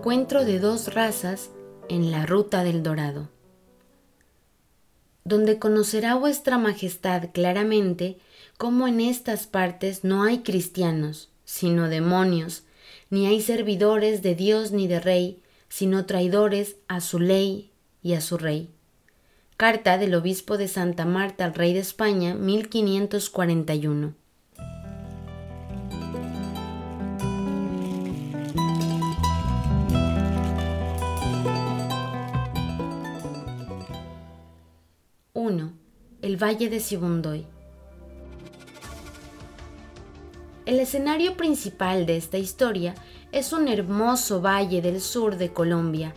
encuentro de dos razas en la ruta del dorado, donde conocerá vuestra majestad claramente cómo en estas partes no hay cristianos, sino demonios, ni hay servidores de Dios ni de rey, sino traidores a su ley y a su rey. Carta del Obispo de Santa Marta al Rey de España, 1541. El Valle de Sibundoy. El escenario principal de esta historia es un hermoso valle del sur de Colombia,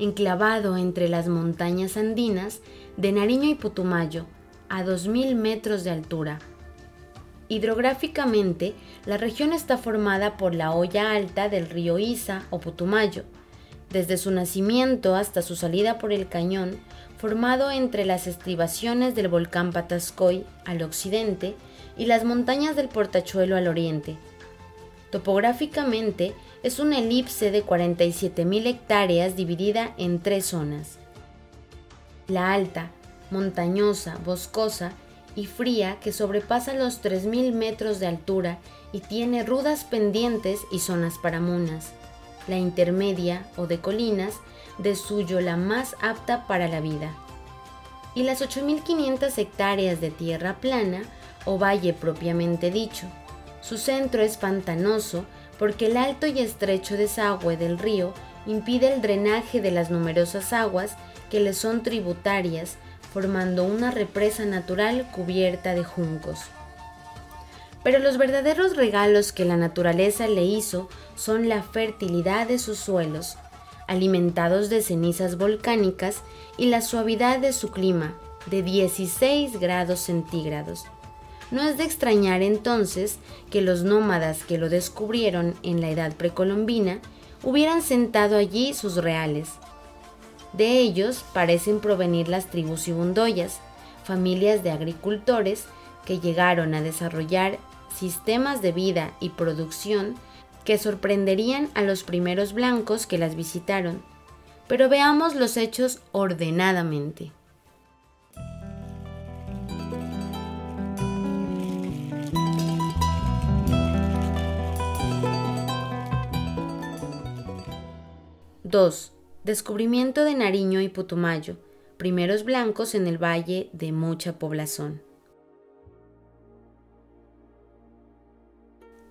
enclavado entre las montañas andinas de Nariño y Putumayo, a 2.000 metros de altura. Hidrográficamente, la región está formada por la olla alta del río Isa o Putumayo. Desde su nacimiento hasta su salida por el cañón, formado entre las estribaciones del volcán Patascoy al occidente y las montañas del Portachuelo al oriente. Topográficamente es una elipse de 47.000 hectáreas dividida en tres zonas. La alta, montañosa, boscosa y fría que sobrepasa los 3.000 metros de altura y tiene rudas pendientes y zonas para munas. La intermedia o de colinas de suyo la más apta para la vida. Y las 8.500 hectáreas de tierra plana o valle propiamente dicho. Su centro es pantanoso porque el alto y estrecho desagüe del río impide el drenaje de las numerosas aguas que le son tributarias, formando una represa natural cubierta de juncos. Pero los verdaderos regalos que la naturaleza le hizo son la fertilidad de sus suelos, alimentados de cenizas volcánicas y la suavidad de su clima, de 16 grados centígrados. No es de extrañar entonces que los nómadas que lo descubrieron en la edad precolombina hubieran sentado allí sus reales. De ellos parecen provenir las tribus ibundoyas, familias de agricultores que llegaron a desarrollar sistemas de vida y producción que sorprenderían a los primeros blancos que las visitaron. Pero veamos los hechos ordenadamente. (2) Descubrimiento de Nariño y Putumayo, primeros blancos en el valle de mucha población.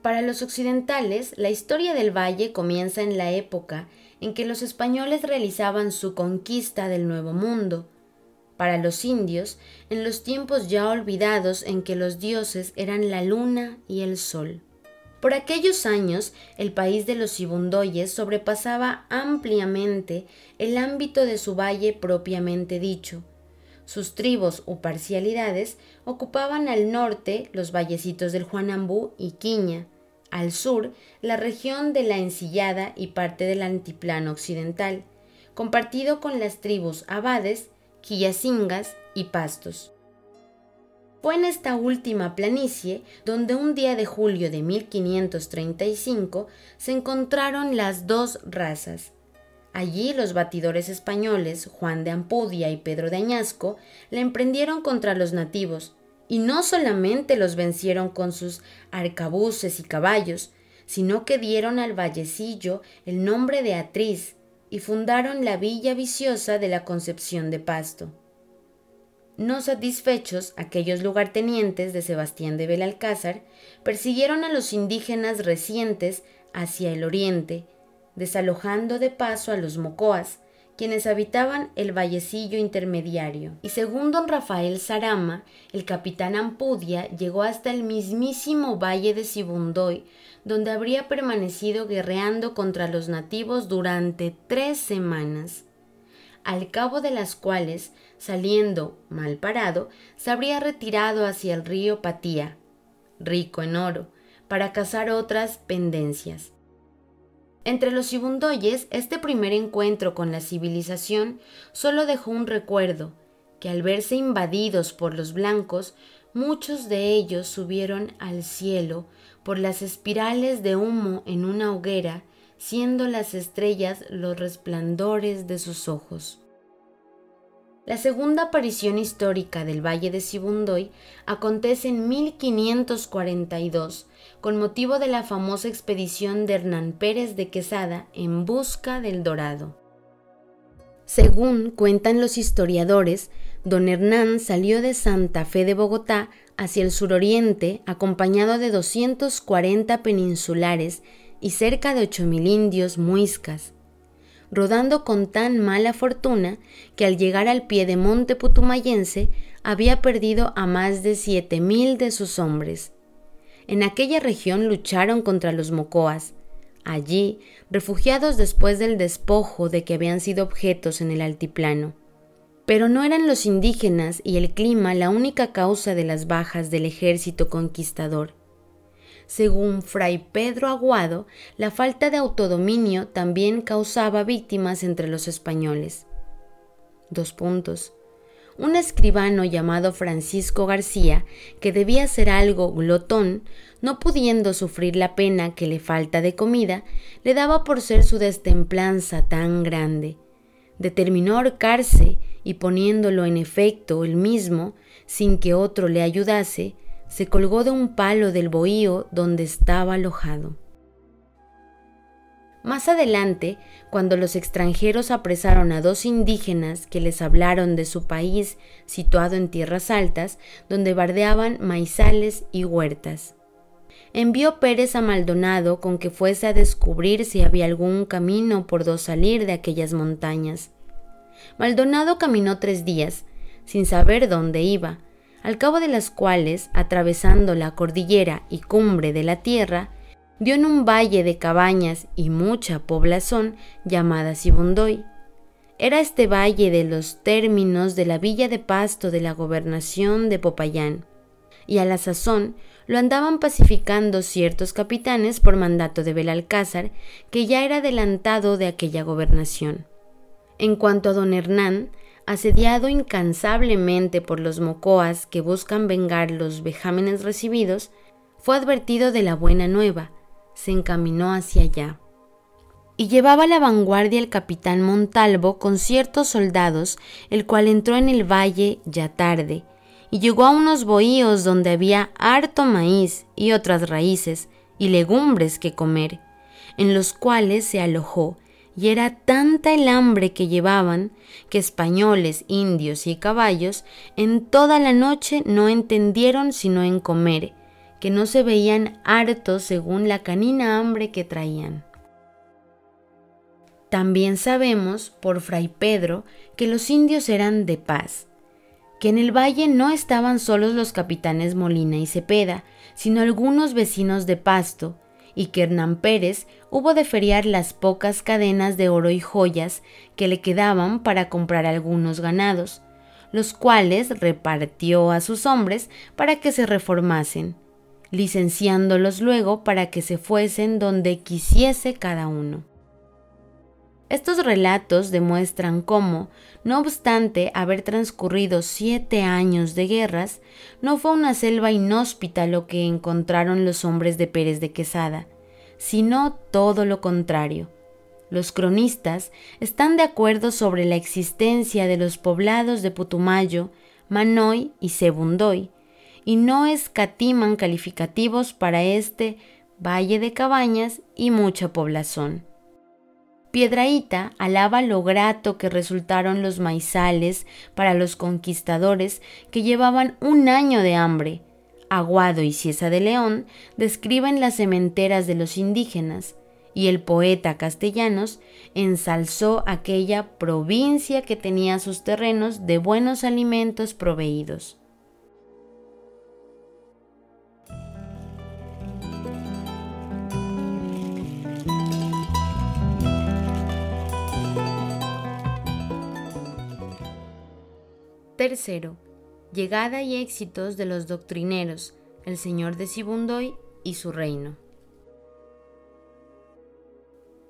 Para los occidentales, la historia del valle comienza en la época en que los españoles realizaban su conquista del Nuevo Mundo. Para los indios, en los tiempos ya olvidados en que los dioses eran la luna y el sol. Por aquellos años, el país de los Ibundoyes sobrepasaba ampliamente el ámbito de su valle propiamente dicho. Sus tribus o parcialidades ocupaban al norte los vallecitos del Juanambú y Quiña, al sur la región de la Ensillada y parte del antiplano occidental, compartido con las tribus Abades, Quillacingas y Pastos. Fue en esta última planicie donde un día de julio de 1535 se encontraron las dos razas. Allí los batidores españoles Juan de Ampudia y Pedro de Añasco la emprendieron contra los nativos, y no solamente los vencieron con sus arcabuces y caballos, sino que dieron al vallecillo el nombre de Atriz y fundaron la villa viciosa de la Concepción de Pasto. No satisfechos, aquellos lugartenientes de Sebastián de Belalcázar persiguieron a los indígenas recientes hacia el oriente, desalojando de paso a los mocoas, quienes habitaban el vallecillo intermediario. Y según don Rafael Sarama, el capitán Ampudia llegó hasta el mismísimo valle de Sibundoy, donde habría permanecido guerreando contra los nativos durante tres semanas, al cabo de las cuales, saliendo mal parado, se habría retirado hacia el río Patía, rico en oro, para cazar otras pendencias. Entre los Ibundoyes, este primer encuentro con la civilización solo dejó un recuerdo, que al verse invadidos por los blancos, muchos de ellos subieron al cielo por las espirales de humo en una hoguera, siendo las estrellas los resplandores de sus ojos. La segunda aparición histórica del Valle de Sibundoy acontece en 1542 con motivo de la famosa expedición de Hernán Pérez de Quesada en busca del Dorado. Según cuentan los historiadores, don Hernán salió de Santa Fe de Bogotá hacia el suroriente acompañado de 240 peninsulares y cerca de 8.000 indios muiscas, rodando con tan mala fortuna que al llegar al pie de monte putumayense había perdido a más de 7.000 de sus hombres. En aquella región lucharon contra los mocoas, allí refugiados después del despojo de que habían sido objetos en el altiplano. Pero no eran los indígenas y el clima la única causa de las bajas del ejército conquistador. Según Fray Pedro Aguado, la falta de autodominio también causaba víctimas entre los españoles. Dos puntos. Un escribano llamado Francisco García, que debía ser algo glotón, no pudiendo sufrir la pena que le falta de comida, le daba por ser su destemplanza tan grande. Determinó ahorcarse y poniéndolo en efecto él mismo, sin que otro le ayudase, se colgó de un palo del bohío donde estaba alojado. Más adelante, cuando los extranjeros apresaron a dos indígenas que les hablaron de su país situado en tierras altas, donde bardeaban maizales y huertas. Envió Pérez a Maldonado con que fuese a descubrir si había algún camino por do salir de aquellas montañas. Maldonado caminó tres días, sin saber dónde iba, al cabo de las cuales, atravesando la cordillera y cumbre de la tierra, dio en un valle de cabañas y mucha población llamada Sibundoy. Era este valle de los términos de la villa de Pasto de la gobernación de Popayán, y a la sazón lo andaban pacificando ciertos capitanes por mandato de Belalcázar, que ya era adelantado de aquella gobernación. En cuanto a don Hernán, asediado incansablemente por los mocoas que buscan vengar los vejámenes recibidos, fue advertido de la buena nueva, se encaminó hacia allá. Y llevaba la vanguardia el capitán Montalvo con ciertos soldados, el cual entró en el valle ya tarde, y llegó a unos bohíos donde había harto maíz y otras raíces y legumbres que comer, en los cuales se alojó y era tanta el hambre que llevaban que españoles, indios y caballos en toda la noche no entendieron sino en comer, que no se veían hartos según la canina hambre que traían. También sabemos, por Fray Pedro, que los indios eran de paz, que en el valle no estaban solos los capitanes Molina y Cepeda, sino algunos vecinos de Pasto, y que Hernán Pérez hubo de feriar las pocas cadenas de oro y joyas que le quedaban para comprar algunos ganados, los cuales repartió a sus hombres para que se reformasen, licenciándolos luego para que se fuesen donde quisiese cada uno. Estos relatos demuestran cómo, no obstante haber transcurrido siete años de guerras, no fue una selva inhóspita lo que encontraron los hombres de Pérez de Quesada, sino todo lo contrario. Los cronistas están de acuerdo sobre la existencia de los poblados de Putumayo, Manoy y Sebundoy, y no escatiman calificativos para este valle de cabañas y mucha población. Piedraíta alaba lo grato que resultaron los maizales para los conquistadores que llevaban un año de hambre. Aguado y Ciesa de León describen las cementeras de los indígenas, y el poeta castellanos ensalzó aquella provincia que tenía sus terrenos de buenos alimentos proveídos. Tercero, llegada y éxitos de los doctrineros, el señor de Sibundoy y su reino.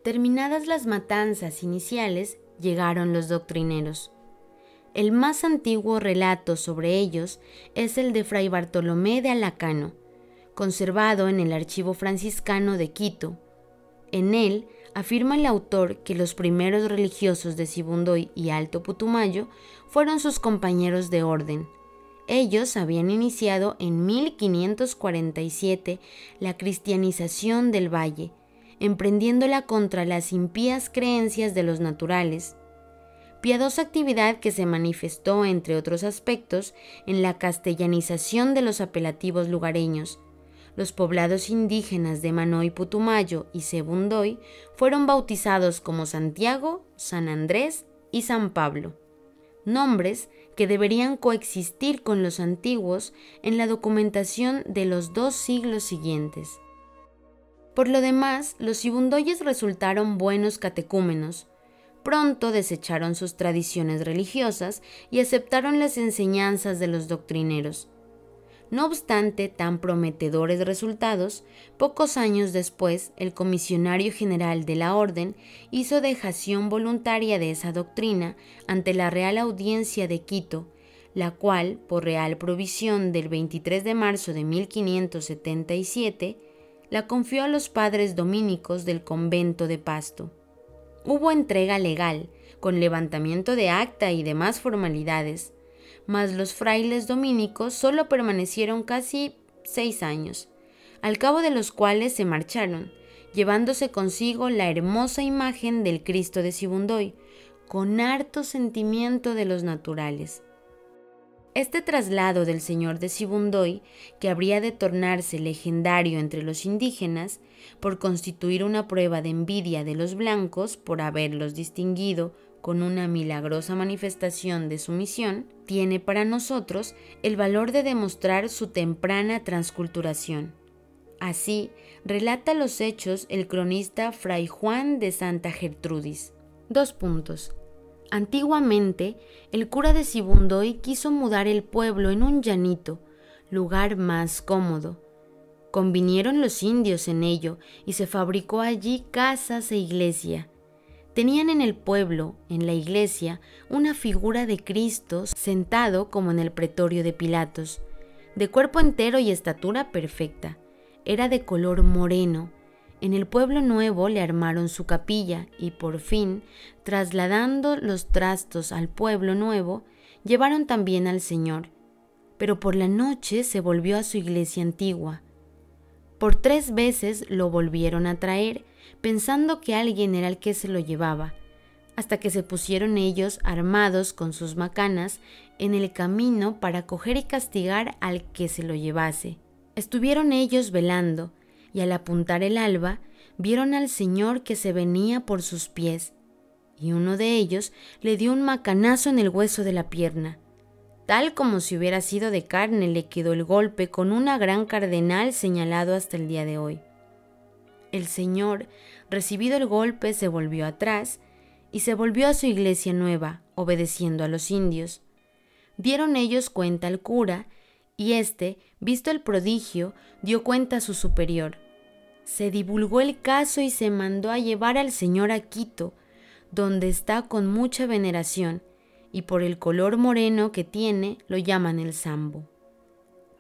Terminadas las matanzas iniciales, llegaron los doctrineros. El más antiguo relato sobre ellos es el de Fray Bartolomé de Alacano, conservado en el Archivo Franciscano de Quito. En él afirma el autor que los primeros religiosos de Sibundoy y Alto Putumayo fueron sus compañeros de orden. Ellos habían iniciado en 1547 la cristianización del valle, emprendiéndola contra las impías creencias de los naturales, piadosa actividad que se manifestó, entre otros aspectos, en la castellanización de los apelativos lugareños, los poblados indígenas de Manoy Putumayo y Sebundoy fueron bautizados como Santiago, San Andrés y San Pablo, nombres que deberían coexistir con los antiguos en la documentación de los dos siglos siguientes. Por lo demás, los sibundoyes resultaron buenos catecúmenos, pronto desecharon sus tradiciones religiosas y aceptaron las enseñanzas de los doctrineros, no obstante tan prometedores resultados, pocos años después el comisionario general de la Orden hizo dejación voluntaria de esa doctrina ante la Real Audiencia de Quito, la cual, por real provisión del 23 de marzo de 1577, la confió a los padres dominicos del convento de Pasto. Hubo entrega legal, con levantamiento de acta y demás formalidades, mas los frailes dominicos solo permanecieron casi seis años, al cabo de los cuales se marcharon, llevándose consigo la hermosa imagen del Cristo de Sibundoy, con harto sentimiento de los naturales. Este traslado del señor de Sibundoy, que habría de tornarse legendario entre los indígenas, por constituir una prueba de envidia de los blancos por haberlos distinguido con una milagrosa manifestación de su misión, tiene para nosotros el valor de demostrar su temprana transculturación. Así relata los hechos el cronista Fray Juan de Santa Gertrudis. Dos puntos. Antiguamente, el cura de Sibundoy quiso mudar el pueblo en un llanito, lugar más cómodo. Convinieron los indios en ello y se fabricó allí casas e iglesia. Tenían en el pueblo, en la iglesia, una figura de Cristo sentado como en el pretorio de Pilatos, de cuerpo entero y estatura perfecta. Era de color moreno. En el pueblo nuevo le armaron su capilla y por fin, trasladando los trastos al pueblo nuevo, llevaron también al Señor. Pero por la noche se volvió a su iglesia antigua. Por tres veces lo volvieron a traer pensando que alguien era el que se lo llevaba, hasta que se pusieron ellos armados con sus macanas en el camino para coger y castigar al que se lo llevase. Estuvieron ellos velando, y al apuntar el alba, vieron al Señor que se venía por sus pies, y uno de ellos le dio un macanazo en el hueso de la pierna. Tal como si hubiera sido de carne le quedó el golpe con una gran cardenal señalado hasta el día de hoy. El Señor, recibido el golpe, se volvió atrás y se volvió a su iglesia nueva, obedeciendo a los indios. Dieron ellos cuenta al cura, y éste, visto el prodigio, dio cuenta a su superior. Se divulgó el caso y se mandó a llevar al Señor a Quito, donde está con mucha veneración, y por el color moreno que tiene lo llaman el sambo.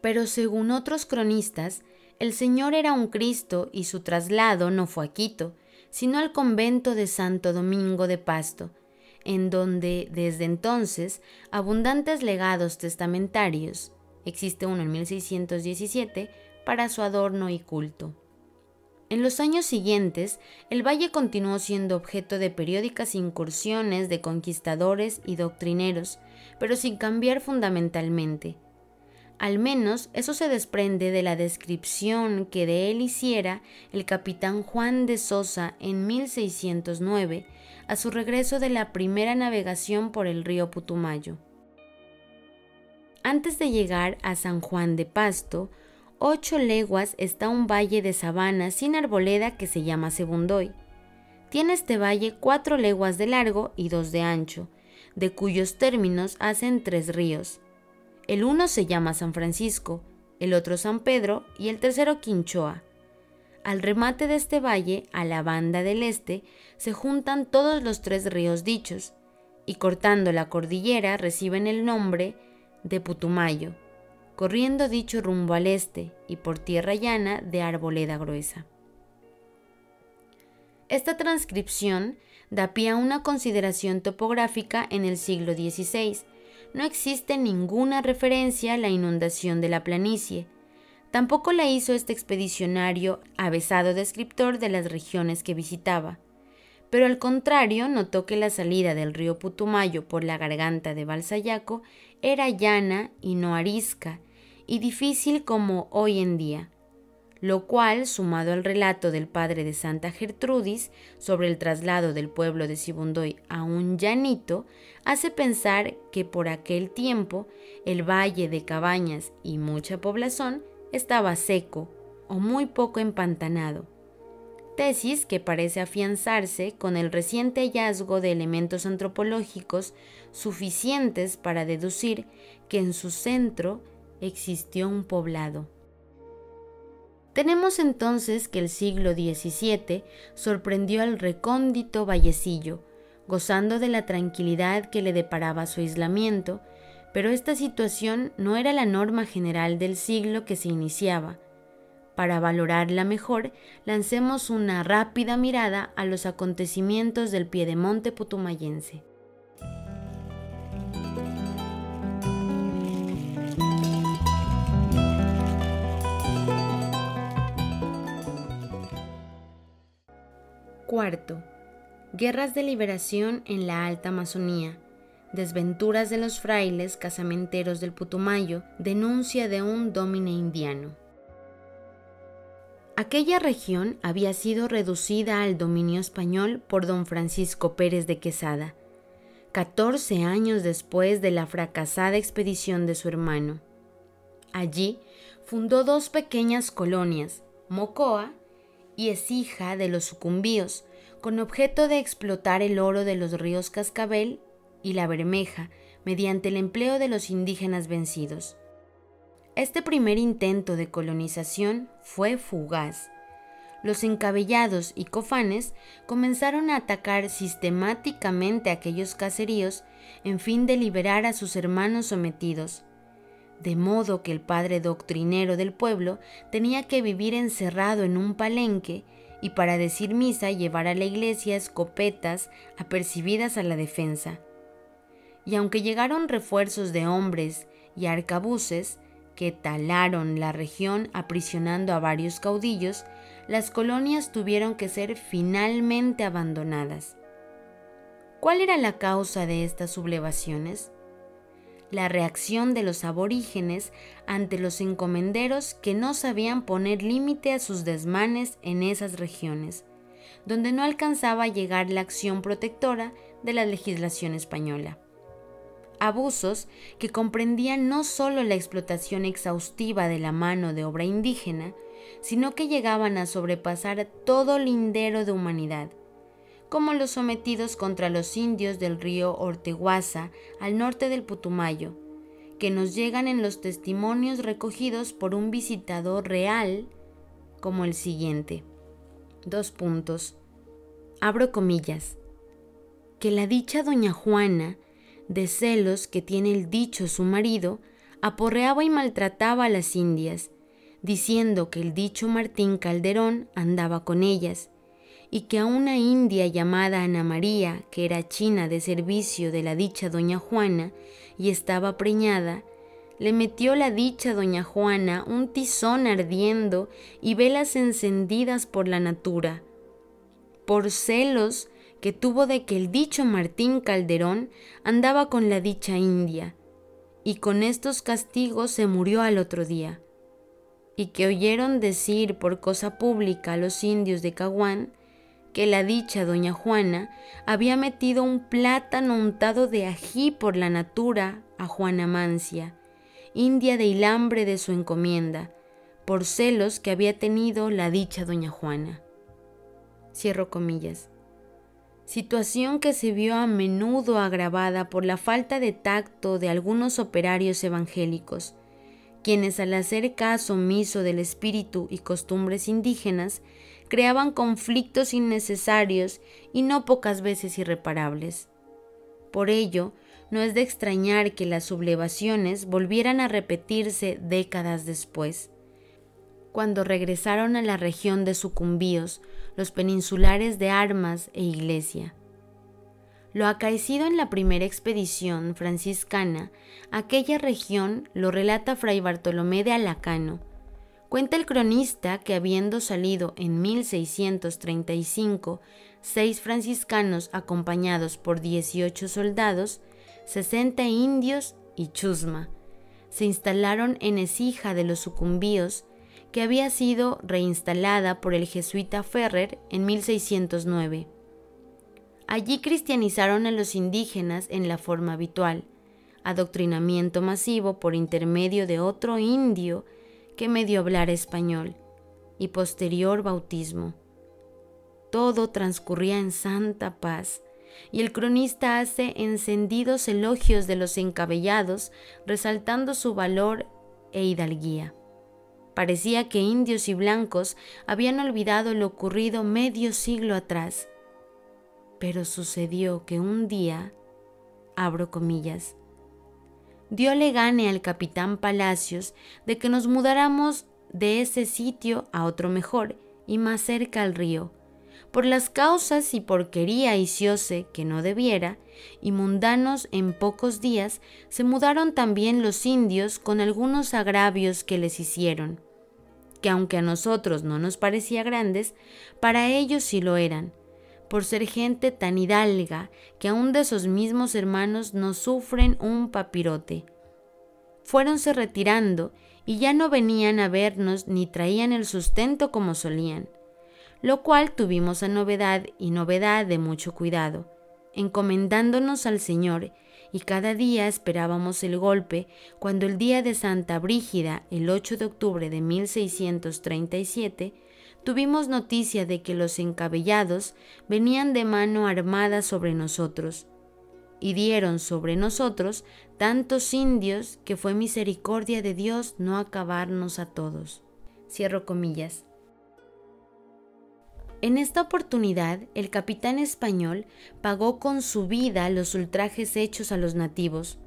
Pero según otros cronistas, el Señor era un Cristo y su traslado no fue a Quito, sino al convento de Santo Domingo de Pasto, en donde desde entonces abundantes legados testamentarios, existe uno en 1617, para su adorno y culto. En los años siguientes, el valle continuó siendo objeto de periódicas incursiones de conquistadores y doctrineros, pero sin cambiar fundamentalmente. Al menos eso se desprende de la descripción que de él hiciera el capitán Juan de Sosa en 1609 a su regreso de la primera navegación por el río Putumayo. Antes de llegar a San Juan de Pasto, ocho leguas está un valle de sabana sin arboleda que se llama Sebundoy. Tiene este valle cuatro leguas de largo y dos de ancho, de cuyos términos hacen tres ríos, el uno se llama San Francisco, el otro San Pedro y el tercero Quinchoa. Al remate de este valle, a la banda del este, se juntan todos los tres ríos dichos, y cortando la cordillera reciben el nombre de Putumayo, corriendo dicho rumbo al este y por tierra llana de Arboleda Gruesa. Esta transcripción da pie a una consideración topográfica en el siglo XVI. No existe ninguna referencia a la inundación de la planicie. Tampoco la hizo este expedicionario avesado descriptor de las regiones que visitaba. Pero al contrario, notó que la salida del río Putumayo por la garganta de Balsayaco era llana y no arisca, y difícil como hoy en día lo cual, sumado al relato del padre de Santa Gertrudis sobre el traslado del pueblo de Sibundoy a un llanito, hace pensar que por aquel tiempo el valle de Cabañas y mucha población estaba seco o muy poco empantanado. Tesis que parece afianzarse con el reciente hallazgo de elementos antropológicos suficientes para deducir que en su centro existió un poblado. Tenemos entonces que el siglo XVII sorprendió al recóndito vallecillo, gozando de la tranquilidad que le deparaba su aislamiento, pero esta situación no era la norma general del siglo que se iniciaba. Para valorarla mejor, lancemos una rápida mirada a los acontecimientos del piedemonte putumayense. Cuarto, guerras de liberación en la Alta Amazonía, desventuras de los frailes casamenteros del Putumayo, denuncia de un domine indiano. Aquella región había sido reducida al dominio español por don Francisco Pérez de Quesada, 14 años después de la fracasada expedición de su hermano. Allí fundó dos pequeñas colonias, Mocoa y es hija de los sucumbíos, con objeto de explotar el oro de los ríos Cascabel y la Bermeja mediante el empleo de los indígenas vencidos. Este primer intento de colonización fue fugaz. Los encabellados y cofanes comenzaron a atacar sistemáticamente aquellos caseríos en fin de liberar a sus hermanos sometidos, de modo que el padre doctrinero del pueblo tenía que vivir encerrado en un palenque y para decir misa llevar a la iglesia escopetas apercibidas a la defensa. Y aunque llegaron refuerzos de hombres y arcabuces que talaron la región aprisionando a varios caudillos, las colonias tuvieron que ser finalmente abandonadas. ¿Cuál era la causa de estas sublevaciones? La reacción de los aborígenes ante los encomenderos que no sabían poner límite a sus desmanes en esas regiones, donde no alcanzaba a llegar la acción protectora de la legislación española. Abusos que comprendían no solo la explotación exhaustiva de la mano de obra indígena, sino que llegaban a sobrepasar todo lindero de humanidad, como los sometidos contra los indios del río Orteguaza al norte del Putumayo, que nos llegan en los testimonios recogidos por un visitador real, como el siguiente. Dos puntos. Abro comillas. Que la dicha doña Juana, de celos que tiene el dicho su marido, aporreaba y maltrataba a las indias, diciendo que el dicho Martín Calderón andaba con ellas, y que a una india llamada Ana María, que era china de servicio de la dicha doña Juana y estaba preñada, le metió la dicha doña Juana un tizón ardiendo y velas encendidas por la natura, por celos que tuvo de que el dicho Martín Calderón andaba con la dicha india, y con estos castigos se murió al otro día, y que oyeron decir por cosa pública a los indios de Caguán que la dicha doña Juana había metido un plátano untado de ají por la natura a Juana Mancia, india de hilambre de su encomienda, por celos que había tenido la dicha doña Juana. Cierro comillas. Situación que se vio a menudo agravada por la falta de tacto de algunos operarios evangélicos, quienes al hacer caso omiso del espíritu y costumbres indígenas creaban conflictos innecesarios y no pocas veces irreparables. Por ello, no es de extrañar que las sublevaciones volvieran a repetirse décadas después. cuando regresaron a la región de Sucumbíos, los peninsulares de Armas e Iglesia. Lo acaecido en la primera expedición franciscana, aquella región lo relata Fray Bartolomé de Alacano. Cuenta el cronista que habiendo salido en 1635 seis franciscanos acompañados por 18 soldados, 60 indios y chusma, se instalaron en Ecija de los Sucumbíos, que había sido reinstalada por el jesuita Ferrer en 1609. Allí cristianizaron a los indígenas en la forma habitual, adoctrinamiento masivo por intermedio de otro indio que medio hablara español, y posterior bautismo. Todo transcurría en santa paz, y el cronista hace encendidos elogios de los encabellados, resaltando su valor e hidalguía. Parecía que indios y blancos habían olvidado lo ocurrido medio siglo atrás. Pero sucedió que un día, abro comillas, diole gane al capitán Palacios de que nos mudáramos de ese sitio a otro mejor y más cerca al río, por las causas y porquería hiciose que no debiera, y mundanos en pocos días se mudaron también los indios con algunos agravios que les hicieron, que aunque a nosotros no nos parecía grandes, para ellos sí lo eran, por ser gente tan hidalga que aun de esos mismos hermanos no sufren un papirote. Fuéronse retirando y ya no venían a vernos ni traían el sustento como solían lo cual tuvimos a novedad y novedad de mucho cuidado, encomendándonos al Señor, y cada día esperábamos el golpe cuando el día de Santa Brígida, el 8 de octubre de 1637, tuvimos noticia de que los encabellados venían de mano armada sobre nosotros, y dieron sobre nosotros tantos indios que fue misericordia de Dios no acabarnos a todos. Cierro comillas. En esta oportunidad, el capitán español pagó con su vida los ultrajes hechos a los nativos,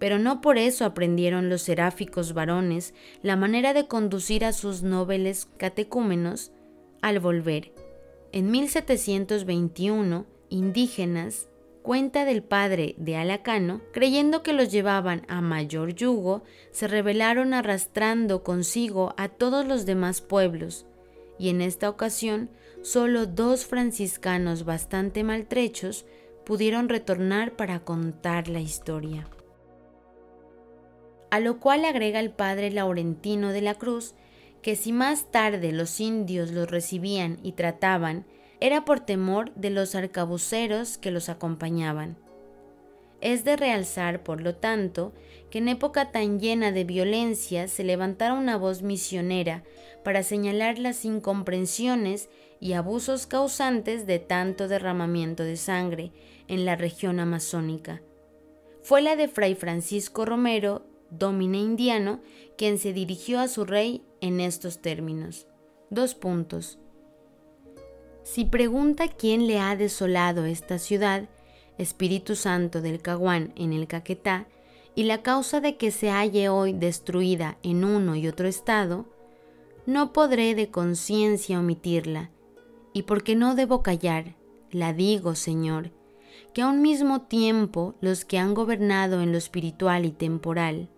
pero no por eso aprendieron los seráficos varones la manera de conducir a sus nobles catecúmenos al volver. En 1721, indígenas, cuenta del padre de Alacano, creyendo que los llevaban a mayor yugo, se rebelaron arrastrando consigo a todos los demás pueblos, y en esta ocasión solo dos franciscanos bastante maltrechos pudieron retornar para contar la historia. A lo cual agrega el padre Laurentino de la Cruz que si más tarde los indios los recibían y trataban, era por temor de los arcabuceros que los acompañaban. Es de realzar, por lo tanto, que en época tan llena de violencia se levantara una voz misionera para señalar las incomprensiones y abusos causantes de tanto derramamiento de sangre en la región amazónica. Fue la de Fray Francisco Romero, domine indiano, quien se dirigió a su rey en estos términos. Dos puntos. Si pregunta quién le ha desolado esta ciudad, Espíritu Santo del Caguán en el Caquetá, y la causa de que se halle hoy destruida en uno y otro estado, no podré de conciencia omitirla, y porque no debo callar, la digo, Señor, que a un mismo tiempo los que han gobernado en lo espiritual y temporal,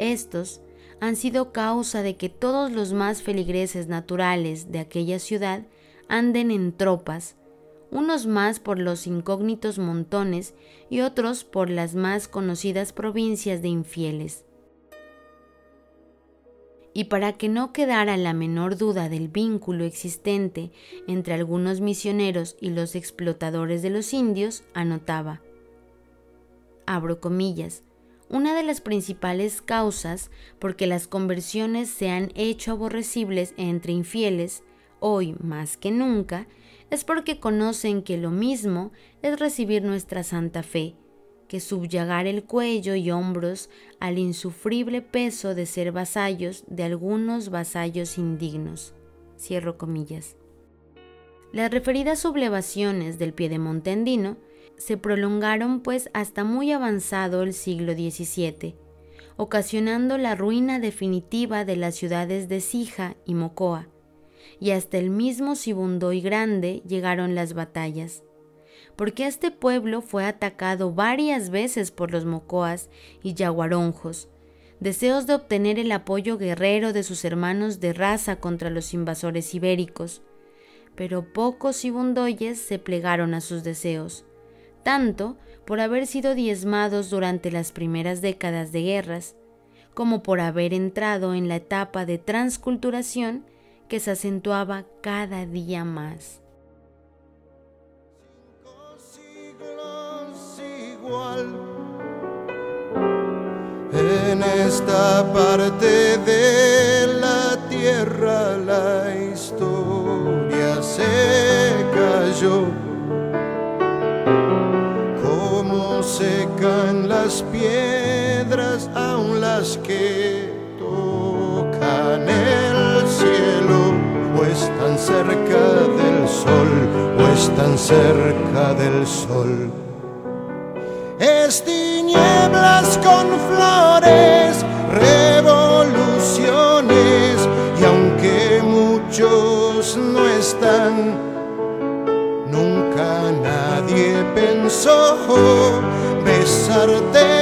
estos han sido causa de que todos los más feligreses naturales de aquella ciudad anden en tropas, unos más por los incógnitos montones y otros por las más conocidas provincias de infieles. Y para que no quedara la menor duda del vínculo existente entre algunos misioneros y los explotadores de los indios, anotaba, abro comillas, una de las principales causas por que las conversiones se han hecho aborrecibles entre infieles, hoy más que nunca, es porque conocen que lo mismo es recibir nuestra santa fe, que subyagar el cuello y hombros al insufrible peso de ser vasallos de algunos vasallos indignos. Cierro comillas. Las referidas sublevaciones del piedemonte andino se prolongaron pues hasta muy avanzado el siglo XVII, ocasionando la ruina definitiva de las ciudades de Sija y Mocoa, y hasta el mismo Sibundoy Grande llegaron las batallas, porque este pueblo fue atacado varias veces por los Mocoas y Yaguaronjos, deseos de obtener el apoyo guerrero de sus hermanos de raza contra los invasores ibéricos, pero pocos sibundoyes se plegaron a sus deseos, tanto por haber sido diezmados durante las primeras décadas de guerras, como por haber entrado en la etapa de transculturación que se acentuaba cada día más. En esta parte de la tierra la historia se cayó. Secan las piedras, aun las que tocan el cielo, o están cerca del sol, o están cerca del sol. Es tinieblas con flores, revoluciones, y aunque muchos no están, pensó besarte